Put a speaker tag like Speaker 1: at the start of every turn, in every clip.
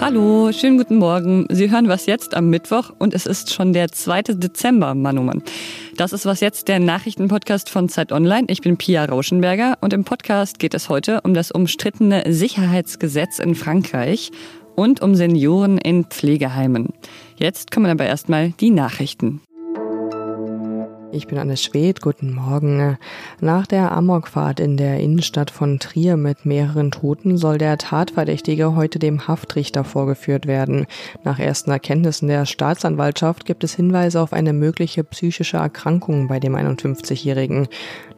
Speaker 1: Hallo, schönen guten Morgen. Sie hören was jetzt am Mittwoch und es ist schon der 2. Dezember, Mann oh Mann. Das ist was jetzt der Nachrichtenpodcast von Zeit Online. Ich bin Pia Rauschenberger und im Podcast geht es heute um das umstrittene Sicherheitsgesetz in Frankreich und um Senioren in Pflegeheimen. Jetzt kommen aber erstmal die Nachrichten.
Speaker 2: Ich bin Anne Schwedt, guten Morgen. Nach der Amokfahrt in der Innenstadt von Trier mit mehreren Toten soll der Tatverdächtige heute dem Haftrichter vorgeführt werden. Nach ersten Erkenntnissen der Staatsanwaltschaft gibt es Hinweise auf eine mögliche psychische Erkrankung bei dem 51-Jährigen.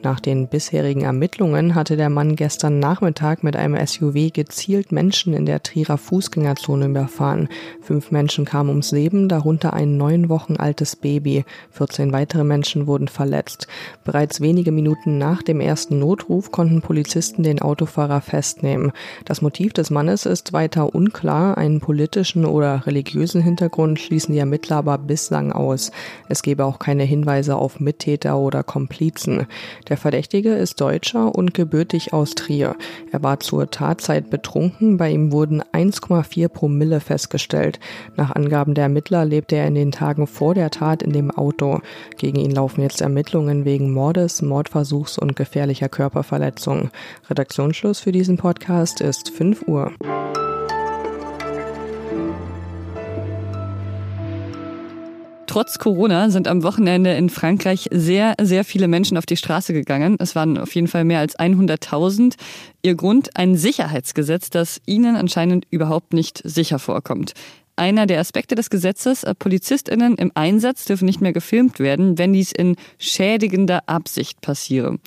Speaker 2: Nach den bisherigen Ermittlungen hatte der Mann gestern Nachmittag mit einem SUV gezielt Menschen in der Trierer Fußgängerzone überfahren. Fünf Menschen kamen ums Leben, darunter ein neun Wochen altes Baby. 14 weitere Menschen wurden verletzt. Bereits wenige Minuten nach dem ersten Notruf konnten Polizisten den Autofahrer festnehmen. Das Motiv des Mannes ist weiter unklar. Einen politischen oder religiösen Hintergrund schließen die Ermittler aber bislang aus. Es gebe auch keine Hinweise auf Mittäter oder Komplizen. Der Verdächtige ist Deutscher und gebürtig aus Trier. Er war zur Tatzeit betrunken. Bei ihm wurden 1,4 Promille festgestellt. Nach Angaben der Ermittler lebte er in den Tagen vor der Tat in dem Auto. Gegen ihn laufen jetzt Ermittlungen wegen Mordes, Mordversuchs und gefährlicher Körperverletzung. Redaktionsschluss für diesen Podcast ist 5 Uhr.
Speaker 1: Trotz Corona sind am Wochenende in Frankreich sehr, sehr viele Menschen auf die Straße gegangen. Es waren auf jeden Fall mehr als 100.000. Ihr Grund ein Sicherheitsgesetz, das ihnen anscheinend überhaupt nicht sicher vorkommt einer der Aspekte des Gesetzes, äh, PolizistInnen im Einsatz dürfen nicht mehr gefilmt werden, wenn dies in schädigender Absicht passiere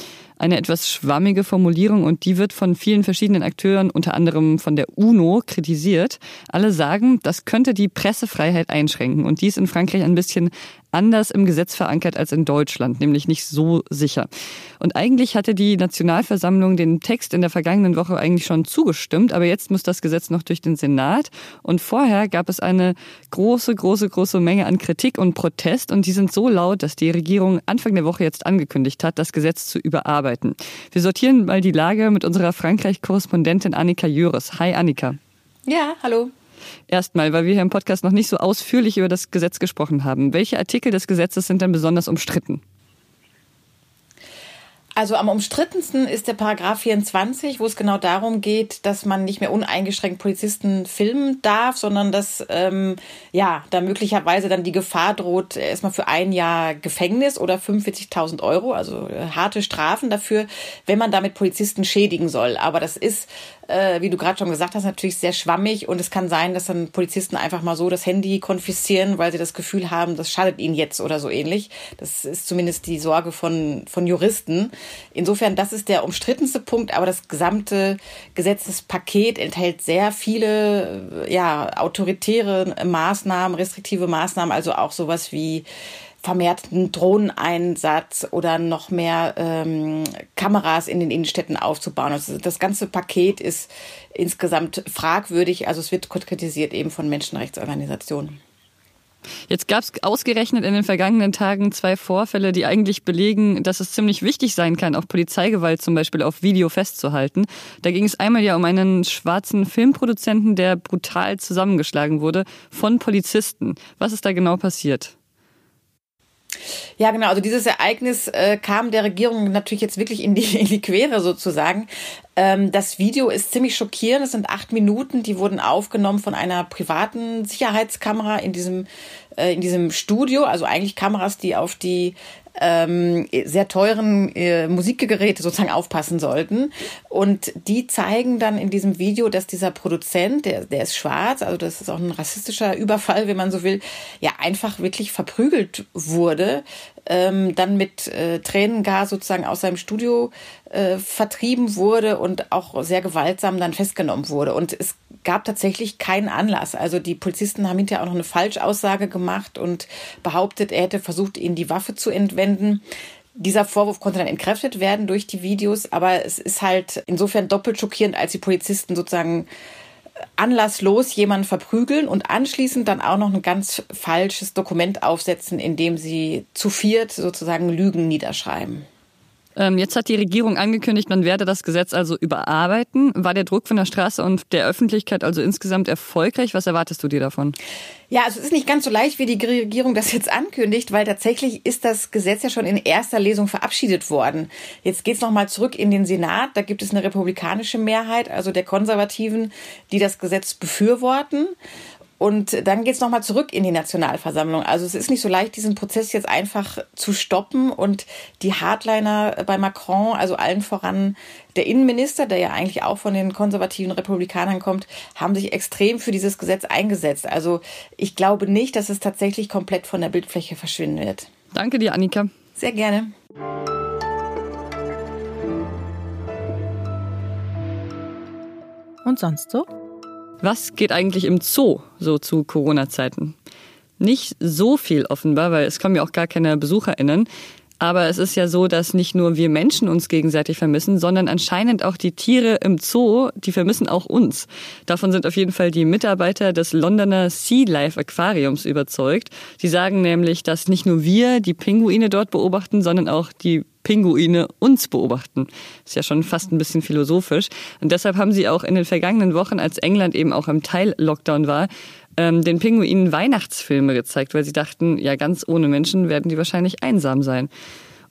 Speaker 1: eine etwas schwammige Formulierung und die wird von vielen verschiedenen Akteuren, unter anderem von der UNO, kritisiert. Alle sagen, das könnte die Pressefreiheit einschränken und dies in Frankreich ein bisschen anders im Gesetz verankert als in Deutschland, nämlich nicht so sicher. Und eigentlich hatte die Nationalversammlung den Text in der vergangenen Woche eigentlich schon zugestimmt, aber jetzt muss das Gesetz noch durch den Senat. Und vorher gab es eine große, große, große Menge an Kritik und Protest und die sind so laut, dass die Regierung Anfang der Woche jetzt angekündigt hat, das Gesetz zu überarbeiten arbeiten. Wir sortieren mal die Lage mit unserer Frankreich-Korrespondentin Annika Jöres. Hi Annika.
Speaker 3: Ja, hallo.
Speaker 1: Erstmal, weil wir hier im Podcast noch nicht so ausführlich über das Gesetz gesprochen haben. Welche Artikel des Gesetzes sind denn besonders umstritten?
Speaker 3: Also am umstrittensten ist der Paragraph 24, wo es genau darum geht, dass man nicht mehr uneingeschränkt Polizisten filmen darf, sondern dass ähm, ja da möglicherweise dann die Gefahr droht, erstmal für ein Jahr Gefängnis oder 45.000 Euro, also äh, harte Strafen dafür, wenn man damit Polizisten schädigen soll. Aber das ist äh, wie du gerade schon gesagt hast, natürlich sehr schwammig und es kann sein, dass dann Polizisten einfach mal so das Handy konfiszieren, weil sie das Gefühl haben, das schadet ihnen jetzt oder so ähnlich. Das ist zumindest die Sorge von, von Juristen. Insofern, das ist der umstrittenste Punkt, aber das gesamte Gesetzespaket enthält sehr viele, ja, autoritäre Maßnahmen, restriktive Maßnahmen, also auch sowas wie vermehrten Drohneneinsatz oder noch mehr ähm, Kameras in den Innenstädten aufzubauen. Also das ganze Paket ist insgesamt fragwürdig. Also es wird kritisiert eben von Menschenrechtsorganisationen.
Speaker 1: Jetzt gab es ausgerechnet in den vergangenen Tagen zwei Vorfälle, die eigentlich belegen, dass es ziemlich wichtig sein kann, auch Polizeigewalt zum Beispiel auf Video festzuhalten. Da ging es einmal ja um einen schwarzen Filmproduzenten, der brutal zusammengeschlagen wurde von Polizisten. Was ist da genau passiert?
Speaker 3: Ja, genau. Also dieses Ereignis äh, kam der Regierung natürlich jetzt wirklich in die, in die Quere sozusagen. Ähm, das Video ist ziemlich schockierend. Es sind acht Minuten. Die wurden aufgenommen von einer privaten Sicherheitskamera in diesem, äh, in diesem Studio. Also eigentlich Kameras, die auf die ähm, sehr teuren äh, Musikgeräte sozusagen aufpassen sollten. Und die zeigen dann in diesem Video, dass dieser Produzent, der, der ist schwarz, also das ist auch ein rassistischer Überfall, wenn man so will, ja einfach wirklich verprügelt wurde, ähm, dann mit äh, Tränengas sozusagen aus seinem Studio äh, vertrieben wurde und auch sehr gewaltsam dann festgenommen wurde. Und es gab tatsächlich keinen Anlass. Also die Polizisten haben hinterher auch noch eine Falschaussage gemacht und behauptet, er hätte versucht, ihnen die Waffe zu entwenden. Dieser Vorwurf konnte dann entkräftet werden durch die Videos, aber es ist halt insofern doppelt schockierend, als die Polizisten sozusagen anlasslos jemanden verprügeln und anschließend dann auch noch ein ganz falsches Dokument aufsetzen, in dem sie zu viert sozusagen Lügen niederschreiben.
Speaker 1: Ähm, jetzt hat die Regierung angekündigt, man werde das Gesetz also überarbeiten. War der Druck von der Straße und der Öffentlichkeit also insgesamt erfolgreich? Was erwartest du dir davon?
Speaker 3: Ja, also es ist nicht ganz so leicht, wie die Regierung das jetzt ankündigt, weil tatsächlich ist das Gesetz ja schon in erster Lesung verabschiedet worden. Jetzt geht's noch mal zurück in den Senat. Da gibt es eine republikanische Mehrheit, also der Konservativen, die das Gesetz befürworten. Und dann geht's nochmal zurück in die Nationalversammlung. Also es ist nicht so leicht, diesen Prozess jetzt einfach zu stoppen. Und die Hardliner bei Macron, also allen voran der Innenminister, der ja eigentlich auch von den konservativen Republikanern kommt, haben sich extrem für dieses Gesetz eingesetzt. Also ich glaube nicht, dass es tatsächlich komplett von der Bildfläche verschwinden wird.
Speaker 1: Danke dir, Annika.
Speaker 3: Sehr gerne.
Speaker 2: Und sonst so?
Speaker 1: Was geht eigentlich im Zoo so zu Corona-Zeiten? Nicht so viel offenbar, weil es kommen ja auch gar keine BesucherInnen. Aber es ist ja so, dass nicht nur wir Menschen uns gegenseitig vermissen, sondern anscheinend auch die Tiere im Zoo, die vermissen auch uns. Davon sind auf jeden Fall die Mitarbeiter des Londoner Sea Life Aquariums überzeugt. Die sagen nämlich, dass nicht nur wir die Pinguine dort beobachten, sondern auch die Pinguine uns beobachten. Ist ja schon fast ein bisschen philosophisch. Und deshalb haben sie auch in den vergangenen Wochen, als England eben auch im Teil-Lockdown war, ähm, den Pinguinen Weihnachtsfilme gezeigt, weil sie dachten, ja, ganz ohne Menschen werden die wahrscheinlich einsam sein.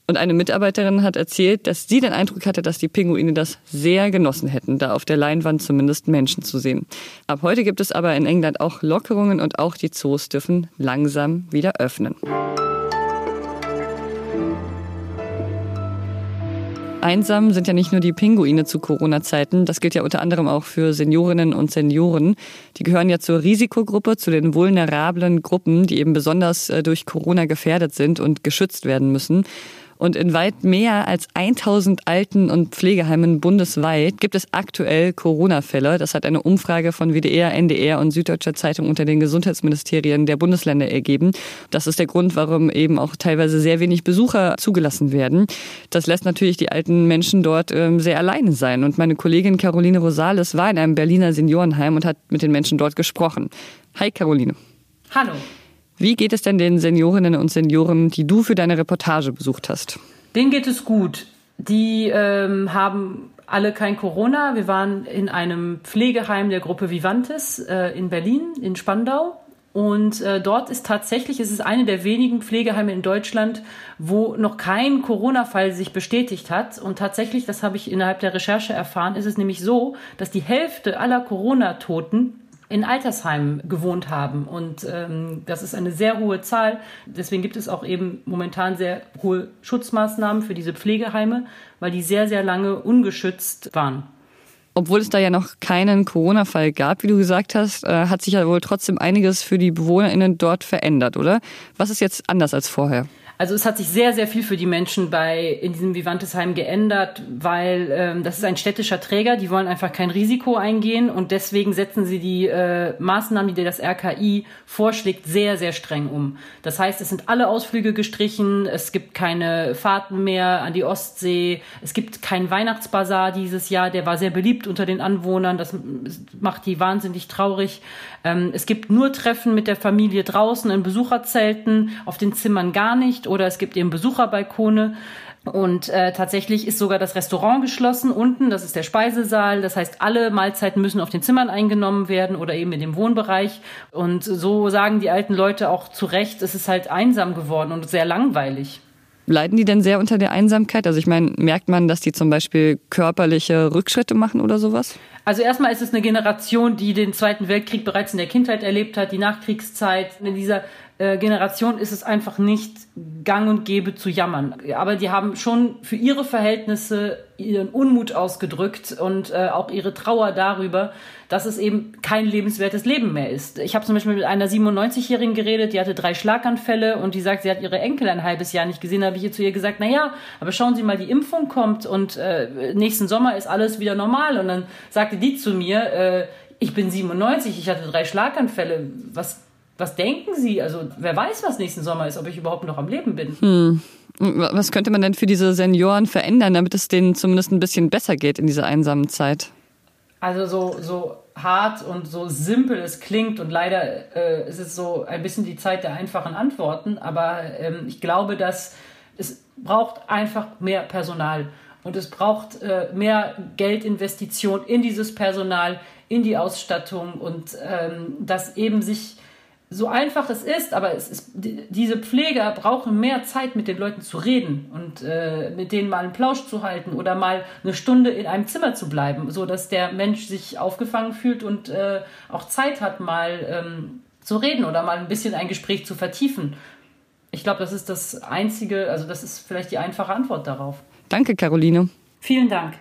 Speaker 1: Und eine Mitarbeiterin hat erzählt, dass sie den Eindruck hatte, dass die Pinguine das sehr genossen hätten, da auf der Leinwand zumindest Menschen zu sehen. Ab heute gibt es aber in England auch Lockerungen und auch die Zoos dürfen langsam wieder öffnen. Einsam sind ja nicht nur die Pinguine zu Corona-Zeiten. Das gilt ja unter anderem auch für Seniorinnen und Senioren. Die gehören ja zur Risikogruppe, zu den vulnerablen Gruppen, die eben besonders äh, durch Corona gefährdet sind und geschützt werden müssen. Und in weit mehr als 1000 Alten- und Pflegeheimen bundesweit gibt es aktuell Corona-Fälle. Das hat eine Umfrage von WDR, NDR und Süddeutscher Zeitung unter den Gesundheitsministerien der Bundesländer ergeben. Das ist der Grund, warum eben auch teilweise sehr wenig Besucher zugelassen werden. Das lässt natürlich die alten Menschen dort ähm, sehr alleine sein. Und meine Kollegin Caroline Rosales war in einem Berliner Seniorenheim und hat mit den Menschen dort gesprochen. Hi Caroline.
Speaker 4: Hallo.
Speaker 1: Wie geht es denn den Seniorinnen und Senioren, die du für deine Reportage besucht hast?
Speaker 4: Denen geht es gut. Die ähm, haben alle kein Corona. Wir waren in einem Pflegeheim der Gruppe Vivantes äh, in Berlin, in Spandau. Und äh, dort ist tatsächlich, es ist eine der wenigen Pflegeheime in Deutschland, wo noch kein Corona-Fall sich bestätigt hat. Und tatsächlich, das habe ich innerhalb der Recherche erfahren, ist es nämlich so, dass die Hälfte aller Corona-Toten in Altersheimen gewohnt haben. Und ähm, das ist eine sehr hohe Zahl. Deswegen gibt es auch eben momentan sehr hohe Schutzmaßnahmen für diese Pflegeheime, weil die sehr, sehr lange ungeschützt waren.
Speaker 1: Obwohl es da ja noch keinen Corona-Fall gab, wie du gesagt hast, äh, hat sich ja wohl trotzdem einiges für die BewohnerInnen dort verändert, oder? Was ist jetzt anders als vorher?
Speaker 4: Also es hat sich sehr, sehr viel für die Menschen bei in diesem Vivantesheim geändert, weil ähm, das ist ein städtischer Träger, die wollen einfach kein Risiko eingehen und deswegen setzen sie die äh, Maßnahmen, die das RKI vorschlägt, sehr, sehr streng um. Das heißt, es sind alle Ausflüge gestrichen, es gibt keine Fahrten mehr an die Ostsee, es gibt keinen Weihnachtsbazar dieses Jahr, der war sehr beliebt unter den Anwohnern, das macht die wahnsinnig traurig. Ähm, es gibt nur Treffen mit der Familie draußen in Besucherzelten, auf den Zimmern gar nicht oder es gibt eben Besucherbalkone. Und äh, tatsächlich ist sogar das Restaurant geschlossen unten, das ist der Speisesaal. Das heißt, alle Mahlzeiten müssen auf den Zimmern eingenommen werden oder eben in dem Wohnbereich. Und so sagen die alten Leute auch zu Recht, es ist halt einsam geworden und sehr langweilig.
Speaker 1: Leiden die denn sehr unter der Einsamkeit? Also ich meine, merkt man, dass die zum Beispiel körperliche Rückschritte machen oder sowas?
Speaker 4: Also erstmal ist es eine Generation, die den Zweiten Weltkrieg bereits in der Kindheit erlebt hat, die Nachkriegszeit. In dieser äh, Generation ist es einfach nicht gang und gäbe zu jammern. Aber die haben schon für ihre Verhältnisse ihren Unmut ausgedrückt und äh, auch ihre Trauer darüber, dass es eben kein lebenswertes Leben mehr ist. Ich habe zum Beispiel mit einer 97-Jährigen geredet, die hatte drei Schlaganfälle und die sagt, sie hat ihre Enkel ein halbes Jahr nicht gesehen. Da habe ich ihr zu ihr gesagt, na ja, aber schauen Sie mal, die Impfung kommt und äh, nächsten Sommer ist alles wieder normal. Und dann sagte die zu mir, äh, ich bin 97, ich hatte drei Schlaganfälle. Was was denken Sie? Also wer weiß, was nächsten Sommer ist, ob ich überhaupt noch am Leben bin.
Speaker 1: Hm. Was könnte man denn für diese Senioren verändern, damit es denen zumindest ein bisschen besser geht in dieser einsamen Zeit?
Speaker 4: Also so, so hart und so simpel es klingt und leider äh, ist es so ein bisschen die Zeit der einfachen Antworten, aber ähm, ich glaube, dass Es braucht einfach mehr Personal. Und es braucht äh, mehr Geldinvestition in dieses Personal, in die Ausstattung und ähm, dass eben sich so einfach es ist, aber es ist, diese Pfleger brauchen mehr Zeit, mit den Leuten zu reden und äh, mit denen mal einen Plausch zu halten oder mal eine Stunde in einem Zimmer zu bleiben, so dass der Mensch sich aufgefangen fühlt und äh, auch Zeit hat, mal ähm, zu reden oder mal ein bisschen ein Gespräch zu vertiefen. Ich glaube, das ist das einzige, also das ist vielleicht die einfache Antwort darauf.
Speaker 1: Danke, Caroline.
Speaker 4: Vielen Dank.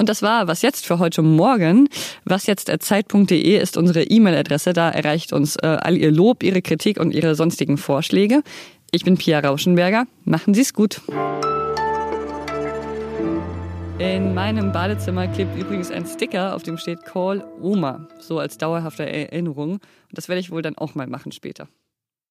Speaker 1: Und das war was jetzt für heute Morgen. Was jetzt Zeit.de ist unsere E-Mail-Adresse. Da erreicht uns äh, all Ihr Lob, Ihre Kritik und Ihre sonstigen Vorschläge. Ich bin Pia Rauschenberger. Machen Sie es gut. In meinem Badezimmer klebt übrigens ein Sticker, auf dem steht Call Oma, so als dauerhafte Erinnerung. Und das werde ich wohl dann auch mal machen später.